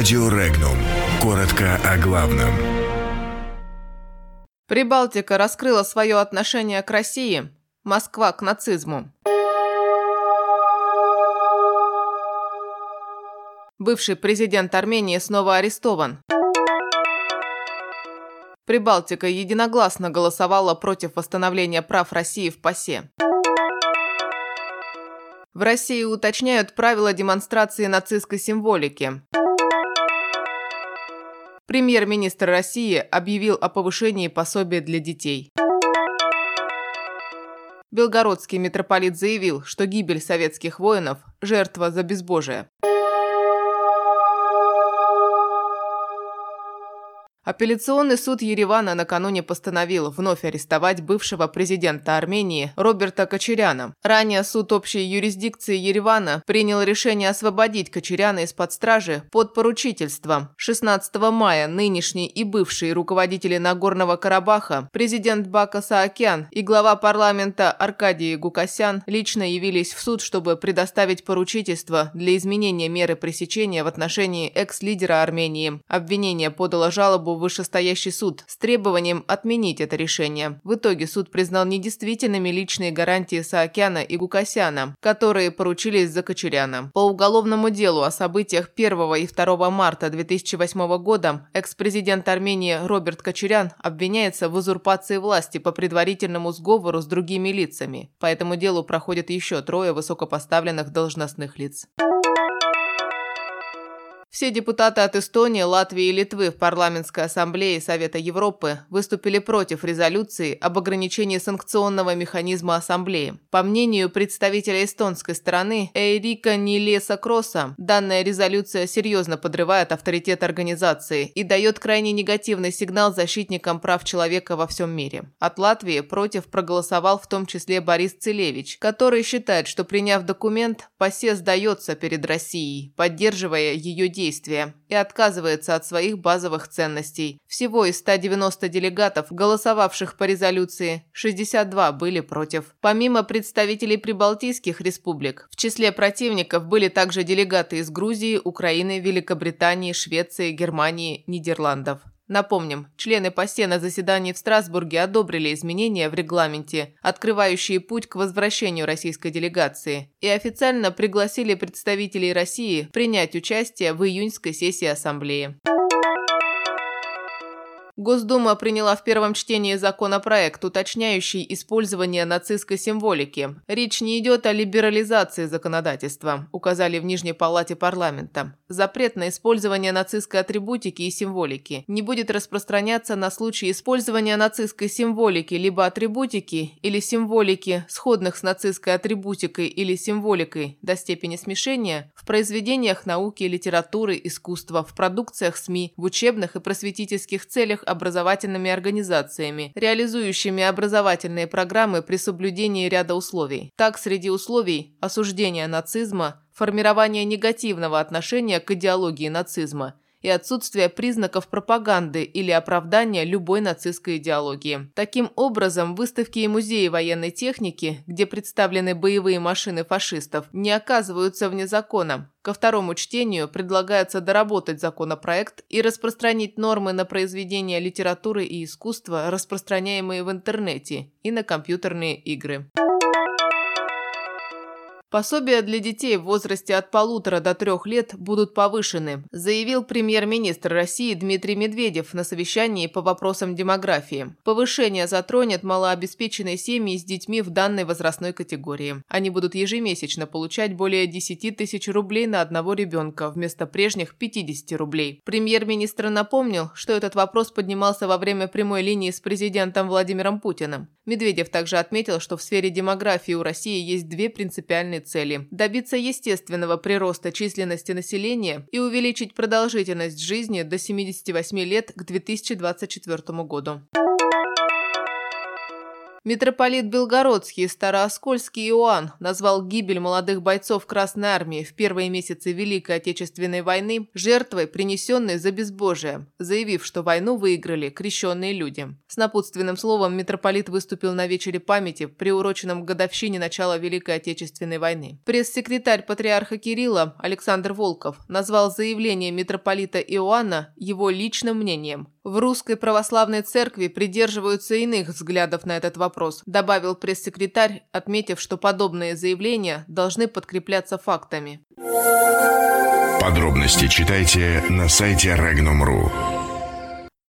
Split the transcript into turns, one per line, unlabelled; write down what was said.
Радио Регнум. Коротко о главном.
Прибалтика раскрыла свое отношение к России. Москва к нацизму. Бывший президент Армении снова арестован. Прибалтика единогласно голосовала против восстановления прав России в ПАСЕ. В России уточняют правила демонстрации нацистской символики. Премьер-министр России объявил о повышении пособия для детей. Белгородский митрополит заявил, что гибель советских воинов – жертва за безбожие. Апелляционный суд Еревана накануне постановил вновь арестовать бывшего президента Армении Роберта Кочеряна. Ранее суд общей юрисдикции Еревана принял решение освободить Кочеряна из-под стражи под поручительством. 16 мая нынешний и бывший руководители Нагорного Карабаха, президент Бака Саакян и глава парламента Аркадий Гукасян лично явились в суд, чтобы предоставить поручительство для изменения меры пресечения в отношении экс-лидера Армении. Обвинение подало жалобу в вышестоящий суд с требованием отменить это решение. В итоге суд признал недействительными личные гарантии Саакяна и Гукасяна, которые поручились за Кочеряна. По уголовному делу о событиях 1 и 2 марта 2008 года экс-президент Армении Роберт Кочерян обвиняется в узурпации власти по предварительному сговору с другими лицами. По этому делу проходят еще трое высокопоставленных должностных лиц. Все депутаты от Эстонии, Латвии и Литвы в парламентской ассамблее Совета Европы выступили против резолюции об ограничении санкционного механизма ассамблеи. По мнению представителя эстонской стороны Эрика Нилеса Кросса, данная резолюция серьезно подрывает авторитет организации и дает крайне негативный сигнал защитникам прав человека во всем мире. От Латвии против проголосовал в том числе Борис Целевич, который считает, что приняв документ, ПАСЕ сдается перед Россией, поддерживая ее действия действия и отказывается от своих базовых ценностей. Всего из 190 делегатов, голосовавших по резолюции, 62 были против. Помимо представителей прибалтийских республик, в числе противников были также делегаты из Грузии, Украины, Великобритании, Швеции, Германии, Нидерландов. Напомним, члены ПАСЕ на заседании в Страсбурге одобрили изменения в регламенте, открывающие путь к возвращению российской делегации, и официально пригласили представителей России принять участие в июньской сессии Ассамблеи. Госдума приняла в первом чтении законопроект, уточняющий использование нацистской символики. Речь не идет о либерализации законодательства, указали в Нижней Палате парламента. Запрет на использование нацистской атрибутики и символики не будет распространяться на случай использования нацистской символики либо атрибутики или символики, сходных с нацистской атрибутикой или символикой до степени смешения, в произведениях науки, литературы, искусства, в продукциях СМИ, в учебных и просветительских целях образовательными организациями, реализующими образовательные программы при соблюдении ряда условий. Так, среди условий осуждения нацизма, формирование негативного отношения к идеологии нацизма – и отсутствие признаков пропаганды или оправдания любой нацистской идеологии. Таким образом, выставки и музеи военной техники, где представлены боевые машины фашистов, не оказываются вне закона. Ко второму чтению предлагается доработать законопроект и распространить нормы на произведения литературы и искусства, распространяемые в интернете, и на компьютерные игры. Пособия для детей в возрасте от полутора до трех лет будут повышены, заявил премьер-министр России Дмитрий Медведев на совещании по вопросам демографии. Повышение затронет малообеспеченные семьи с детьми в данной возрастной категории. Они будут ежемесячно получать более 10 тысяч рублей на одного ребенка вместо прежних 50 рублей. Премьер-министр напомнил, что этот вопрос поднимался во время прямой линии с президентом Владимиром Путиным. Медведев также отметил, что в сфере демографии у России есть две принципиальные цели – добиться естественного прироста численности населения и увеличить продолжительность жизни до 78 лет к 2024 году. Митрополит Белгородский Старооскольский Иоанн назвал гибель молодых бойцов Красной Армии в первые месяцы Великой Отечественной войны жертвой, принесенной за безбожие, заявив, что войну выиграли крещенные люди. С напутственным словом митрополит выступил на вечере памяти, приуроченном к годовщине начала Великой Отечественной войны. Пресс-секретарь патриарха Кирилла Александр Волков назвал заявление митрополита Иоанна его личным мнением. В русской православной церкви придерживаются иных взглядов на этот вопрос, добавил пресс-секретарь, отметив, что подобные заявления должны подкрепляться фактами.
Подробности читайте на сайте Regnum.ru.